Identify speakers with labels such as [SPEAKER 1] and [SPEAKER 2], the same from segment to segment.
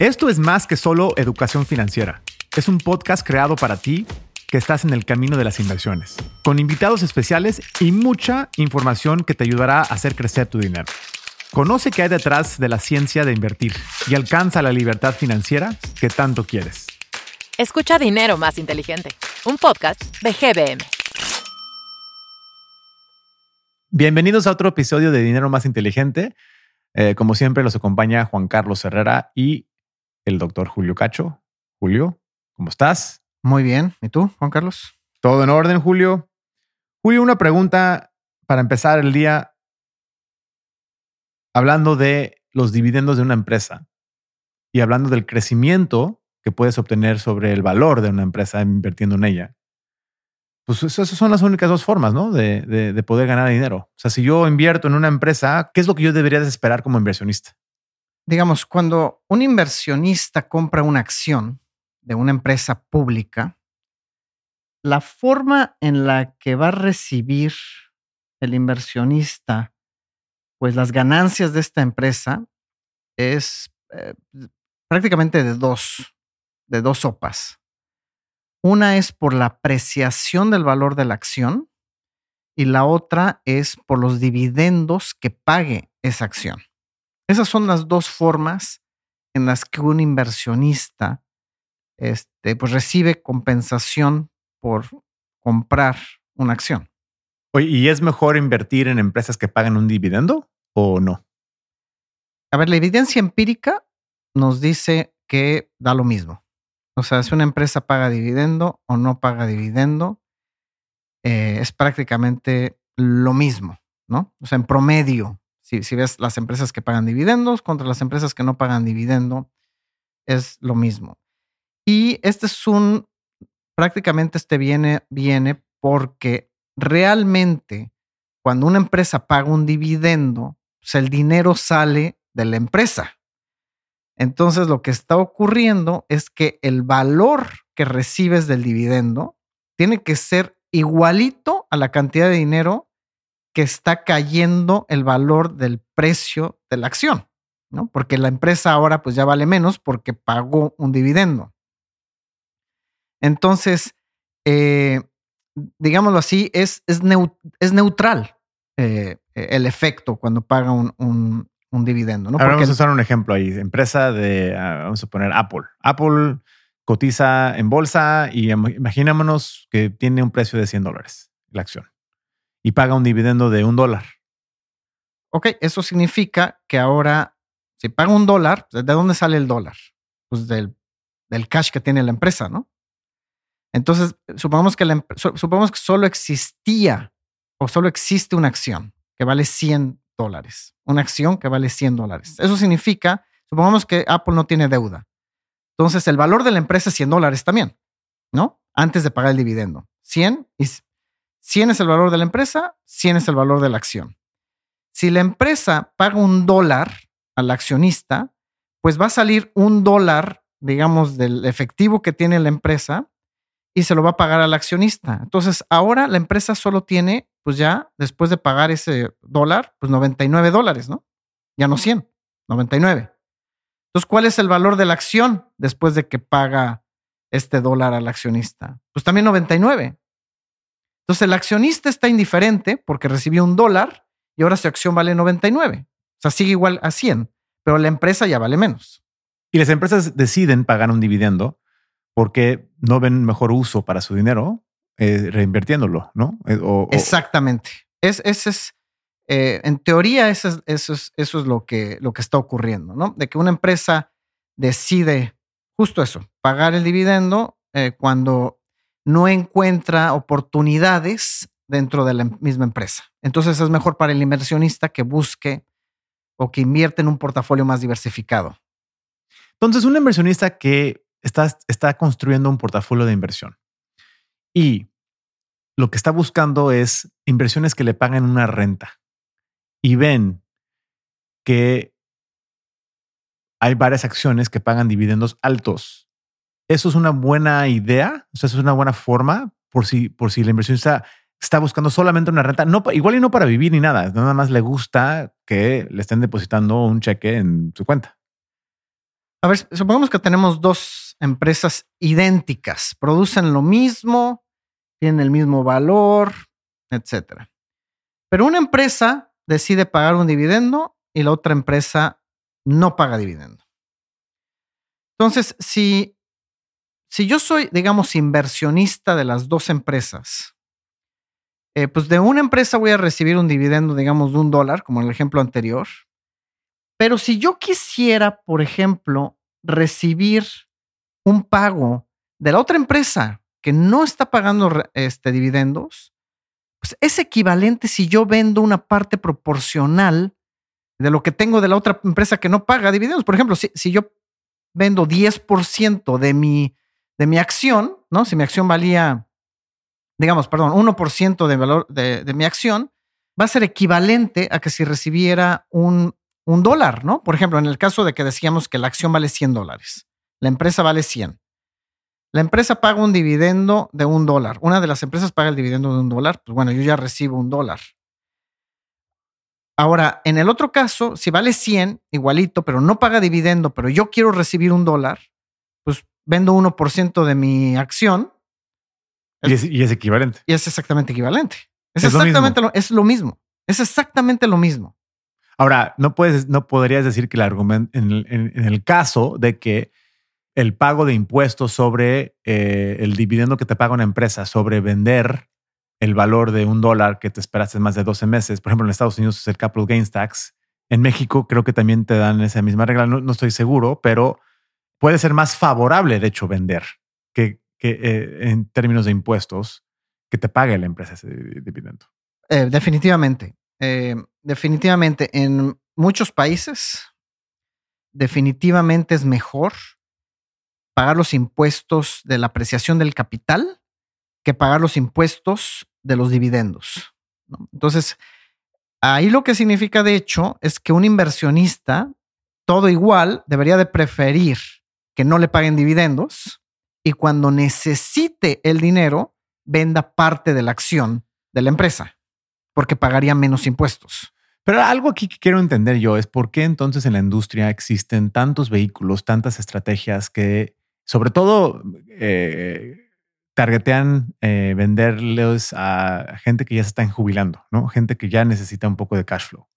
[SPEAKER 1] Esto es más que solo educación financiera. Es un podcast creado para ti que estás en el camino de las inversiones, con invitados especiales y mucha información que te ayudará a hacer crecer tu dinero. Conoce qué hay detrás de la ciencia de invertir y alcanza la libertad financiera que tanto quieres.
[SPEAKER 2] Escucha Dinero Más Inteligente, un podcast de GBM.
[SPEAKER 1] Bienvenidos a otro episodio de Dinero Más Inteligente. Eh, como siempre, los acompaña Juan Carlos Herrera y el doctor Julio Cacho. Julio, ¿cómo estás?
[SPEAKER 3] Muy bien. ¿Y tú, Juan Carlos?
[SPEAKER 1] Todo en orden, Julio. Julio, una pregunta para empezar el día hablando de los dividendos de una empresa y hablando del crecimiento que puedes obtener sobre el valor de una empresa invirtiendo en ella. Pues esas son las únicas dos formas, ¿no? De, de poder ganar dinero. O sea, si yo invierto en una empresa, ¿qué es lo que yo debería esperar como inversionista?
[SPEAKER 3] Digamos, cuando un inversionista compra una acción de una empresa pública, la forma en la que va a recibir el inversionista, pues las ganancias de esta empresa es eh, prácticamente de dos, de dos sopas. Una es por la apreciación del valor de la acción y la otra es por los dividendos que pague esa acción. Esas son las dos formas en las que un inversionista este, pues recibe compensación por comprar una acción.
[SPEAKER 1] ¿y es mejor invertir en empresas que pagan un dividendo o no?
[SPEAKER 3] A ver, la evidencia empírica nos dice que da lo mismo. O sea, si una empresa paga dividendo o no paga dividendo, eh, es prácticamente lo mismo, ¿no? O sea, en promedio, si, ves las empresas que pagan dividendos contra las empresas que no pagan dividendo, es lo mismo. Y este es un, prácticamente este viene, viene porque realmente cuando una empresa paga un dividendo, pues el dinero sale de la empresa. Entonces lo que está ocurriendo es que el valor que recibes del dividendo tiene que ser igualito a la cantidad de dinero que está cayendo el valor del precio de la acción, ¿no? Porque la empresa ahora pues ya vale menos porque pagó un dividendo. Entonces, eh, digámoslo así, es, es, neutral eh, el efecto cuando paga un, dividendo. ¿no?
[SPEAKER 1] Ahora vamos a usar un ejemplo ahí. Empresa de, ah, vamos a poner Apple. Apple cotiza en bolsa y imaginémonos que tiene un precio de 100 dólares la acción y paga un dividendo de un dólar.
[SPEAKER 3] Ok, eso significa que ahora, si paga un dólar, ¿de dónde sale el dólar? Pues del, del cash que tiene la empresa, ¿no? Entonces, supongamos que, la, supongamos que solo existía o solo existe una acción que vale 100 dólares. Una acción que vale 100 dólares. Eso significa, supongamos que Apple no tiene deuda. Entonces, el valor de la empresa es 100 dólares también, ¿no? Antes de pagar el dividendo. 100 y 100 es el valor de la empresa, 100 es el valor de la acción. Si la empresa paga un dólar al accionista, pues va a salir un dólar, digamos, del efectivo que tiene la empresa y se lo va a pagar al accionista. Entonces, ahora la empresa solo tiene, pues ya, después de pagar ese dólar, pues 99 dólares, ¿no? Ya no 100, 99. Entonces, ¿cuál es el valor de la acción después de que paga este dólar al accionista? Pues también 99. Entonces el accionista está indiferente porque recibió un dólar y ahora su acción vale 99. O sea, sigue igual a 100, pero la empresa ya vale menos.
[SPEAKER 1] Y las empresas deciden pagar un dividendo porque no ven mejor uso para su dinero eh, reinvirtiéndolo, ¿no?
[SPEAKER 3] Eh, Exactamente. Es, es, eh, en teoría, eso es, eso es, eso es lo, que, lo que está ocurriendo, ¿no? De que una empresa decide justo eso, pagar el dividendo cuando no encuentra oportunidades dentro de la misma empresa. Entonces es mejor para el inversionista que busque o que invierte en un portafolio más diversificado.
[SPEAKER 1] Entonces, un inversionista que está, está construyendo un portafolio de inversión y lo que está buscando es inversiones que le paguen una renta y ven que hay varias acciones que pagan dividendos altos eso es una buena idea, o sea, eso es una buena forma por si, por si la inversionista está buscando solamente una renta, no, igual y no para vivir ni nada, nada más le gusta que le estén depositando un cheque en su cuenta.
[SPEAKER 3] A ver, supongamos que tenemos dos empresas idénticas, producen lo mismo, tienen el mismo valor, etcétera. Pero una empresa decide pagar un dividendo y la otra empresa no paga dividendo. Entonces, si, si yo soy, digamos, inversionista de las dos empresas, eh, pues de una empresa voy a recibir un dividendo, digamos, de un dólar, como en el ejemplo anterior. Pero si yo quisiera, por ejemplo, recibir un pago de la otra empresa que no está pagando este, dividendos, pues es equivalente si yo vendo una parte proporcional de lo que tengo de la otra empresa que no paga dividendos. Por ejemplo, si, si yo vendo 10% de mi, de mi acción, ¿no? Si mi acción valía, digamos, perdón, 1% de valor de, mi acción, va a ser equivalente a que si recibiera un, un dólar, ¿no? Por ejemplo, en el caso de que decíamos que la acción vale 100 dólares, la empresa vale 100. La empresa paga un dividendo de un dólar. Una de las empresas paga el dividendo de un dólar. Pues bueno, yo ya recibo un dólar. Ahora, en el otro caso, si vale 100, igualito, pero no paga dividendo, pero yo quiero recibir un dólar, pues vendo 1% de mi acción.
[SPEAKER 1] Y es, equivalente.
[SPEAKER 3] Y es exactamente equivalente. Es, exactamente lo, es lo mismo. Es exactamente lo mismo.
[SPEAKER 1] Ahora, no puedes, no podrías decir que el argumento, en el caso de que el pago de impuestos sobre eh, el dividendo que te paga una empresa, sobre vender el valor de un dólar que te esperaste más de 12 meses. Por ejemplo, en Estados Unidos es el Capital Gains Tax. En México creo que también te dan esa misma regla. No, estoy seguro, pero puede ser más favorable, de hecho, vender que, eh, en términos de impuestos que te pague la empresa ese dividendo.
[SPEAKER 3] Eh, definitivamente. definitivamente, en muchos países, definitivamente es mejor pagar los impuestos de la apreciación del capital que pagar los impuestos de los dividendos. Entonces, ahí lo que significa de hecho es que un inversionista, todo igual, debería de preferir que no le paguen dividendos y cuando necesite el dinero, venda parte de la acción de la empresa, porque pagaría menos impuestos.
[SPEAKER 1] Pero algo aquí que quiero entender yo es por qué entonces en la industria existen tantos vehículos, tantas estrategias que sobre todo eh, targetean eh, venderles a gente que ya se están jubilando, ¿no? Gente que ya necesita un poco de cash flow.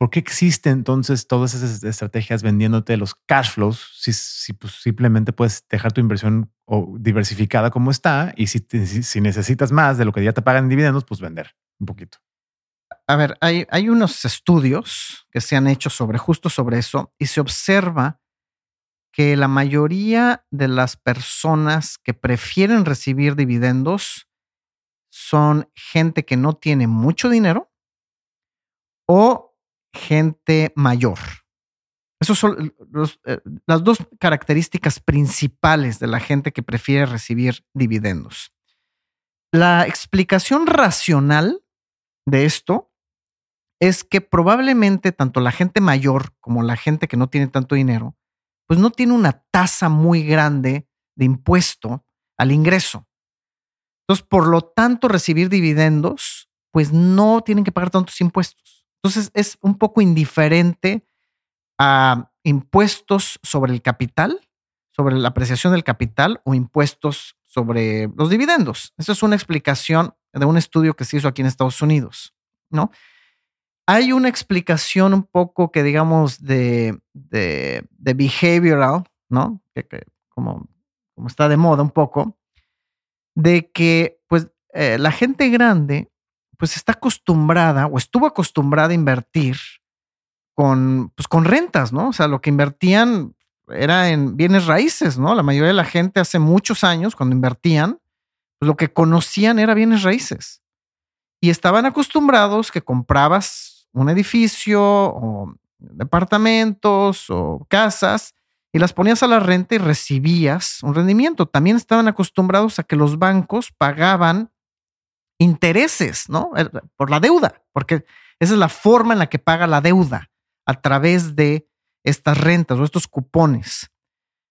[SPEAKER 1] ¿Por qué existen entonces todas esas estrategias vendiéndote los cash flows si, pues, simplemente puedes dejar tu inversión diversificada como está y si, si, necesitas más de lo que ya te pagan en dividendos, pues vender un poquito?
[SPEAKER 3] A ver, hay, hay unos estudios que se han hecho sobre justo sobre eso y se observa que la mayoría de las personas que prefieren recibir dividendos son gente que no tiene mucho dinero o gente mayor. Esas son eh, las dos características principales de la gente que prefiere recibir dividendos. La explicación racional de esto es que probablemente tanto la gente mayor como la gente que no tiene tanto dinero pues no tiene una tasa muy grande de impuesto al ingreso. Entonces, por lo tanto, recibir dividendos, pues no tienen que pagar tantos impuestos. Entonces, es un poco indiferente a impuestos sobre el capital, sobre la apreciación del capital o impuestos sobre los dividendos. Esa es una explicación de un estudio que se hizo aquí en Estados Unidos, ¿no? hay una explicación un poco que digamos de, de, behavioral, ¿no? Que, como, como, está de moda un poco, de que pues eh, la gente grande pues está acostumbrada o estuvo acostumbrada a invertir con, pues, con rentas, ¿no? O sea, lo que invertían era en bienes raíces, ¿no? La mayoría de la gente hace muchos años, cuando invertían, pues lo que conocían era bienes raíces. Y estaban acostumbrados que comprabas un edificio o departamentos o casas y las ponías a la renta y recibías un rendimiento. También estaban acostumbrados a que los bancos pagaban intereses, ¿no? Por la deuda, porque esa es la forma en la que paga la deuda a través de estas rentas o estos cupones.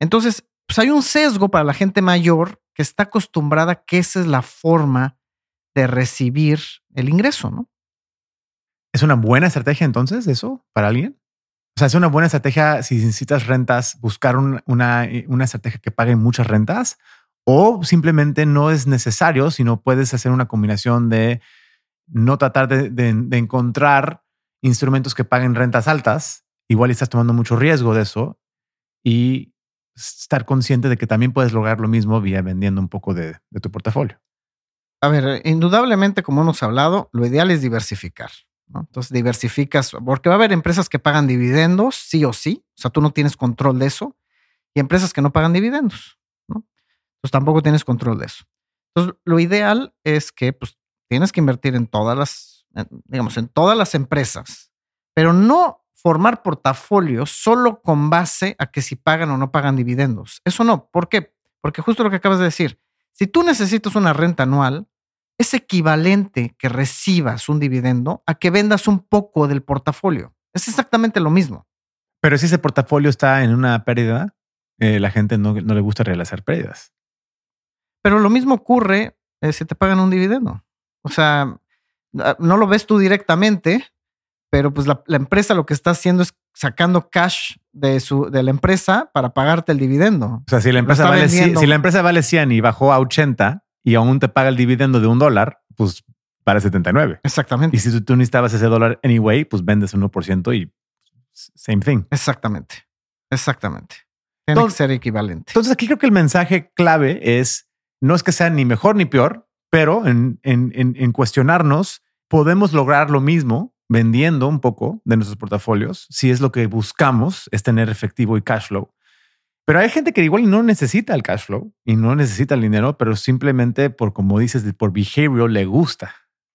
[SPEAKER 3] Entonces, pues hay un sesgo para la gente mayor que está acostumbrada que esa es la forma de recibir el ingreso, ¿no?
[SPEAKER 1] ¿Es una buena estrategia entonces eso para alguien? sea, es una buena estrategia si necesitas rentas, buscar una, una estrategia que pague muchas rentas o simplemente no es necesario, sino puedes hacer una combinación de no tratar de, encontrar instrumentos que paguen rentas altas. Igual estás tomando mucho riesgo de eso y estar consciente de que también puedes lograr lo mismo vía vendiendo un poco de, de tu portafolio.
[SPEAKER 3] A ver, indudablemente, como hemos hablado, lo ideal es diversificar. Entonces diversificas, porque va a haber empresas que pagan dividendos, sí o sí, o sea, tú no tienes control de eso, y empresas que no pagan dividendos, ¿no? Entonces tampoco tienes control de eso. Entonces, lo ideal es que pues, tienes que invertir en todas las, digamos, en todas las empresas, pero no formar portafolios solo con base a que si pagan o no pagan dividendos. Eso no. ¿Por qué? Porque justo lo que acabas de decir, si tú necesitas una renta anual, es equivalente que recibas un dividendo a que vendas un poco del portafolio. Es exactamente lo mismo.
[SPEAKER 1] Pero si ese portafolio está en una pérdida, eh, la gente no, le gusta realizar pérdidas.
[SPEAKER 3] Pero lo mismo ocurre eh, si te pagan un dividendo. O sea, ah, no lo ves tú directamente, pero pues la, empresa lo que está haciendo es sacando cash de, su, de la empresa para pagarte el dividendo.
[SPEAKER 1] O sea, si la empresa, vale, si la empresa vale 100 y bajó a 80, y aún te paga el dividendo de un dólar, pues para 79.
[SPEAKER 3] Exactamente.
[SPEAKER 1] Y si tú, necesitabas ese dólar anyway, pues vendes 1% y same thing.
[SPEAKER 3] Exactamente. Exactamente. Tiene que ser equivalente.
[SPEAKER 1] Entonces aquí creo que el mensaje clave es, no es que sea ni mejor ni peor, pero en, en, en cuestionarnos, podemos lograr lo mismo vendiendo un poco de nuestros portafolios si es lo que buscamos, es tener efectivo y cash flow pero hay gente que igual no necesita el cash flow y no necesita el dinero, pero simplemente por, como dices, por behavior le gusta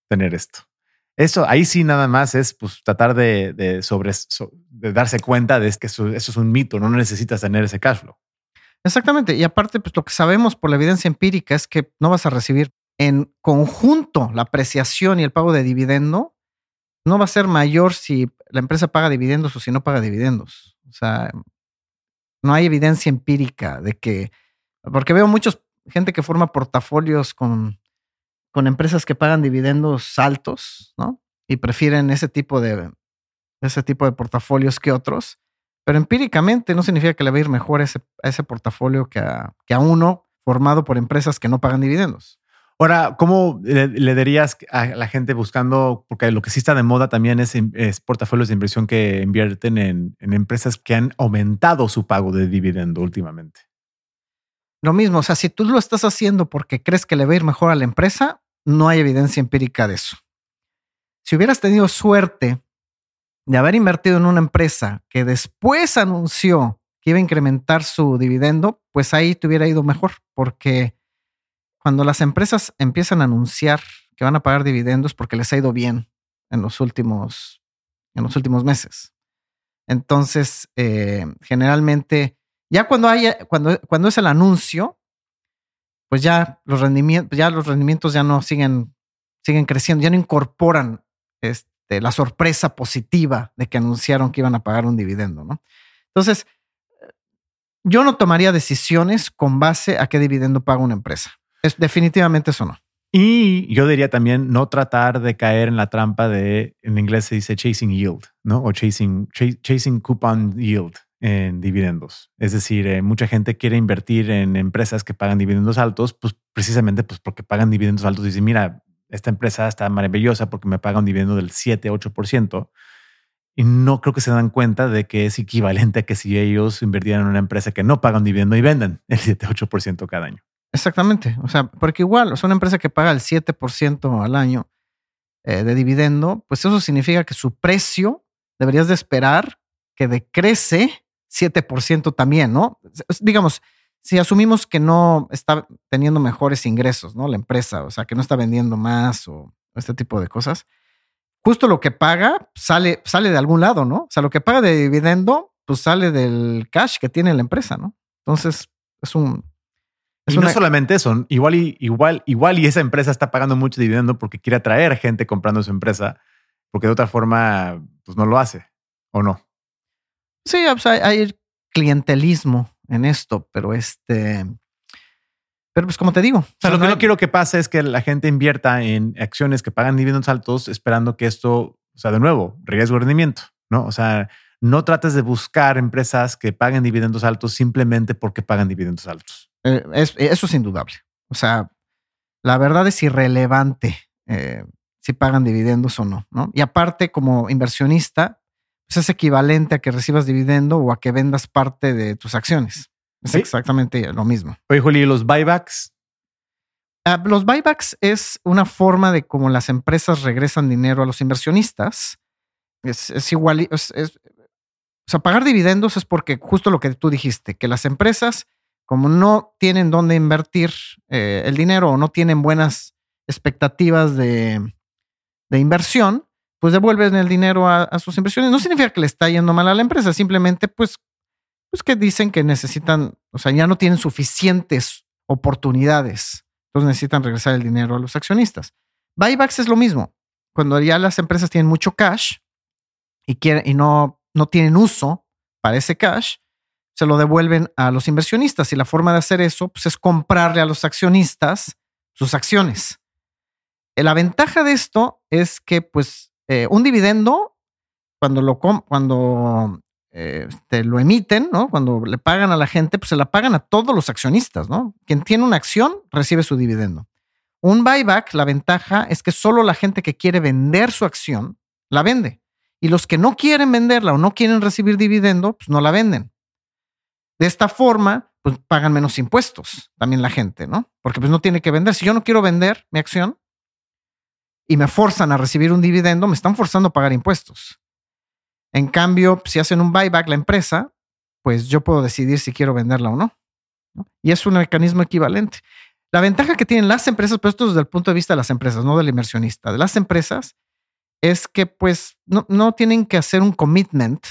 [SPEAKER 1] tener esto. Eso ahí sí nada más es pues, tratar de, sobre, de darse cuenta de que eso, es un mito, no necesitas tener ese cash flow.
[SPEAKER 3] Exactamente. Y aparte, pues lo que sabemos por la evidencia empírica es que no vas a recibir en conjunto la apreciación y el pago de dividendo no va a ser mayor si la empresa paga dividendos o si no paga dividendos. O sea, no hay evidencia empírica de que, porque veo muchos gente que forma portafolios con, con empresas que pagan dividendos altos, ¿no? Y prefieren ese tipo de, ese tipo de portafolios que otros. Pero empíricamente no significa que le va a ir mejor ese, a ese portafolio que a, que a uno formado por empresas que no pagan dividendos.
[SPEAKER 1] Ahora, ¿cómo le, dirías a la gente buscando, porque lo que sí está de moda también es, portafolios de inversión que invierten en, empresas que han aumentado su pago de dividendo últimamente?
[SPEAKER 3] Lo mismo, o sea, si tú lo estás haciendo porque crees que le va a ir mejor a la empresa, no hay evidencia empírica de eso. Si hubieras tenido suerte de haber invertido en una empresa que después anunció que iba a incrementar su dividendo, pues ahí te hubiera ido mejor, porque cuando las empresas empiezan a anunciar que van a pagar dividendos porque les ha ido bien en los últimos, en los últimos meses. Entonces, eh, generalmente, ya cuando haya, cuando, cuando es el anuncio, pues ya los rendimientos, ya los rendimientos ya no siguen, siguen creciendo, ya no incorporan este, la sorpresa positiva de que anunciaron que iban a pagar un dividendo, ¿no? Entonces, yo no tomaría decisiones con base a qué dividendo paga una empresa. Es, definitivamente eso no.
[SPEAKER 1] Y yo diría también no tratar de caer en la trampa de, en inglés se dice chasing yield, ¿no? O chasing, chasing coupon yield en dividendos. Es decir, eh, mucha gente quiere invertir en empresas que pagan dividendos altos, pues precisamente pues porque pagan dividendos altos. Dicen, mira, esta empresa está maravillosa porque me paga un dividendo del 7, 8%. Y no creo que se dan cuenta de que es equivalente a que si ellos invirtieran en una empresa que no paga un dividendo y vendan el 7, 8% cada año.
[SPEAKER 3] Exactamente. O sea, porque igual, es una empresa que paga el 7% al año eh, de dividendo, pues eso significa que su precio deberías de esperar que decrece 7% también, ¿no? Digamos, si asumimos que no está teniendo mejores ingresos, ¿no? La empresa, o sea, que no está vendiendo más o este tipo de cosas, justo lo que paga sale, sale de algún lado, ¿no? O sea, lo que paga de dividendo, pues sale del cash que tiene la empresa, ¿no? Entonces, es un,
[SPEAKER 1] y no solamente eso, igual y, igual, igual y esa empresa está pagando mucho dividendo porque quiere atraer gente comprando su empresa, porque de otra forma, pues no lo hace, ¿o no?
[SPEAKER 3] Sí, pues, hay, clientelismo en esto, pero este... Pero pues como te digo. O
[SPEAKER 1] sea, lo que no quiero que pase es que la gente invierta en acciones que pagan dividendos altos esperando que esto, o sea, de nuevo, riesgo rendimiento, ¿no? O sea, no trates de buscar empresas que paguen dividendos altos simplemente porque pagan dividendos altos.
[SPEAKER 3] Eh, es- eso es indudable. O sea, la verdad es irrelevante eh, si pagan dividendos o no, ¿no? Y aparte, como inversionista, pues es equivalente a que recibas dividendo o a que vendas parte de tus acciones. Es
[SPEAKER 1] Sí.
[SPEAKER 3] exactamente lo mismo.
[SPEAKER 1] Oye, Juli, ¿y los buybacks?
[SPEAKER 3] Ah, los buybacks es una forma de cómo las empresas regresan dinero a los inversionistas. Es, es igual, y- es- es- o sea, pagar dividendos es porque justo lo que tú dijiste, que las empresas, como no tienen dónde invertir eh, el dinero o no tienen buenas expectativas de, de inversión, pues devuelven el dinero a, sus inversiones. No significa que le está yendo mal a la empresa, simplemente pues, pues que dicen que necesitan, o sea, ya no tienen suficientes oportunidades. Entonces necesitan regresar el dinero a los accionistas. Buybacks es lo mismo. Cuando ya las empresas tienen mucho cash y, quieren, y no, no tienen uso para ese cash, se lo devuelven a los inversionistas. Y la forma de hacer eso pues, es comprarle a los accionistas sus acciones. Eh, La ventaja de esto es que, pues, eh, un dividendo, cuando lo, cuando eh, te lo emiten, ¿no? Cuando le pagan a la gente, pues se la pagan a todos los accionistas, ¿no? Quien tiene una acción recibe su dividendo. Un buyback, la ventaja es que solo la gente que quiere vender su acción la vende. Y los que no quieren venderla o no quieren recibir dividendo, pues no la venden. De esta forma, pues pagan menos impuestos también la gente, ¿no? Porque pues no tiene que vender. Si yo no quiero vender mi acción y me forzan a recibir un dividendo, me están forzando a pagar impuestos. En cambio, si hacen un buyback la empresa, pues yo puedo decidir si quiero venderla o no. Y es un mecanismo equivalente. La ventaja que tienen las empresas, pues esto desde el punto de vista de las empresas, no del inversionista, de las empresas, es que pues no, no tienen que hacer un commitment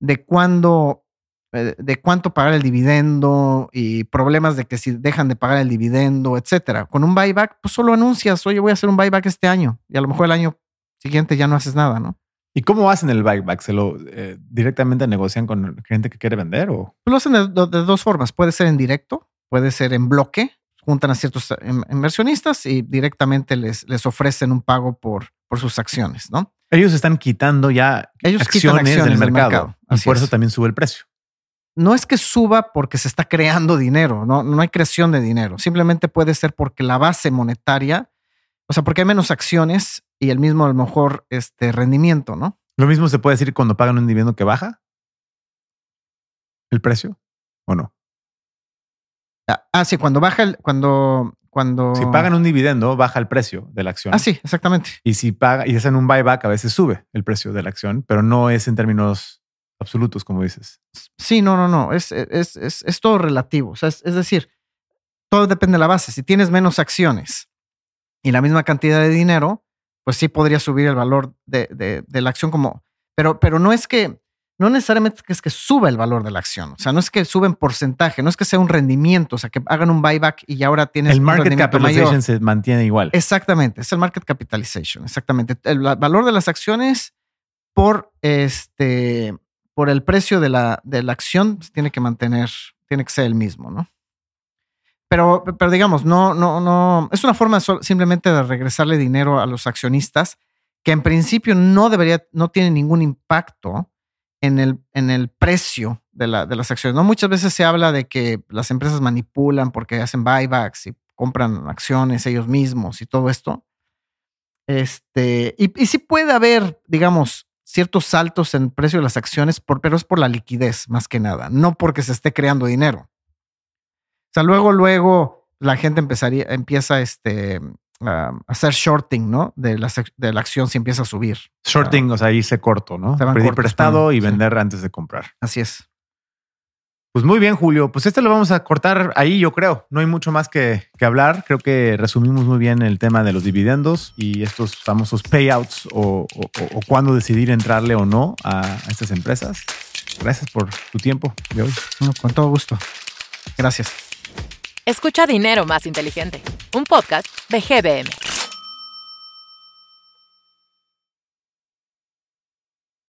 [SPEAKER 3] de cuándo, de cuánto pagar el dividendo y problemas de que si dejan de pagar el dividendo, etcétera. Con un buyback, pues solo anuncias, oye, voy a hacer un buyback este año y a lo mejor el año siguiente ya no haces nada, ¿no?
[SPEAKER 1] ¿Y cómo hacen el buyback? ¿Se lo eh, directamente negocian con gente que quiere vender o?
[SPEAKER 3] Pues lo hacen de, de dos formas. Puede ser en directo, puede ser en bloque. Juntan a ciertos in- inversionistas y directamente les, les ofrecen un pago por, por sus acciones, ¿no?
[SPEAKER 1] Ellos están quitando ya
[SPEAKER 3] Ellos quitan
[SPEAKER 1] acciones,
[SPEAKER 3] acciones
[SPEAKER 1] del
[SPEAKER 3] del
[SPEAKER 1] mercado. Y por eso
[SPEAKER 3] es.
[SPEAKER 1] también sube el precio.
[SPEAKER 3] No es que suba porque se está creando dinero, no, no hay creación de dinero. Simplemente puede ser porque la base monetaria, o sea, porque hay menos acciones y el mismo a lo mejor este rendimiento, ¿no?
[SPEAKER 1] Lo mismo se puede decir cuando pagan un dividendo que baja el precio o no.
[SPEAKER 3] Ah, Ah, sí, cuando baja el, cuando, cuando.
[SPEAKER 1] Si pagan un dividendo, baja el precio de la acción.
[SPEAKER 3] Ah, sí, exactamente.
[SPEAKER 1] Y si paga y hacen un buyback, a veces sube el precio de la acción, pero no es en términos absolutos, como dices.
[SPEAKER 3] Sí, no, no, no. Es, es, es, es todo relativo. O sea, es, decir, todo depende de la base. Si tienes menos acciones y la misma cantidad de dinero, pues sí podría subir el valor de, de, de la acción como. Pero, pero no es que. No necesariamente es que suba el valor de la acción. O sea, no es que suba en porcentaje, no es que sea un rendimiento, o sea, que hagan un buyback y ahora tienes
[SPEAKER 1] El market capitalization
[SPEAKER 3] mayor.
[SPEAKER 1] se mantiene igual.
[SPEAKER 3] Exactamente, es el market capitalization, exactamente. El valor de las acciones por este por el precio de la, de la acción pues, tiene que mantener, tiene que ser el mismo, ¿no? Pero, pero digamos, no, no, no, es una forma simplemente de regresarle dinero a los accionistas que en principio no debería, no tiene ningún impacto en el, en el precio de, la, de las acciones. ¿no? Muchas veces se habla de que las empresas manipulan porque hacen buybacks y compran acciones ellos mismos y todo esto. Este, y, y sí puede haber, digamos, ciertos saltos en el precio de las acciones, por, pero es por la liquidez más que nada, no porque se esté creando dinero. O sea, luego, luego la gente empezaría, empieza este, a hacer shorting, ¿no? De la, de la acción si empieza a subir.
[SPEAKER 1] Shorting, o sea, irse corto, ¿no?
[SPEAKER 3] Se van
[SPEAKER 1] Pedir
[SPEAKER 3] cortos,
[SPEAKER 1] prestado y vender antes de comprar.
[SPEAKER 3] Así es.
[SPEAKER 1] Pues muy bien, Julio. Pues este lo vamos a cortar ahí, yo creo. No hay mucho más que, que hablar. Creo que resumimos muy bien el tema de los dividendos y estos famosos payouts o, o, o- o cuándo decidir entrarle o no a, a estas empresas. Gracias por tu tiempo de hoy.
[SPEAKER 3] No, con todo gusto. Gracias.
[SPEAKER 2] Escucha Dinero Más Inteligente, un podcast de GBM.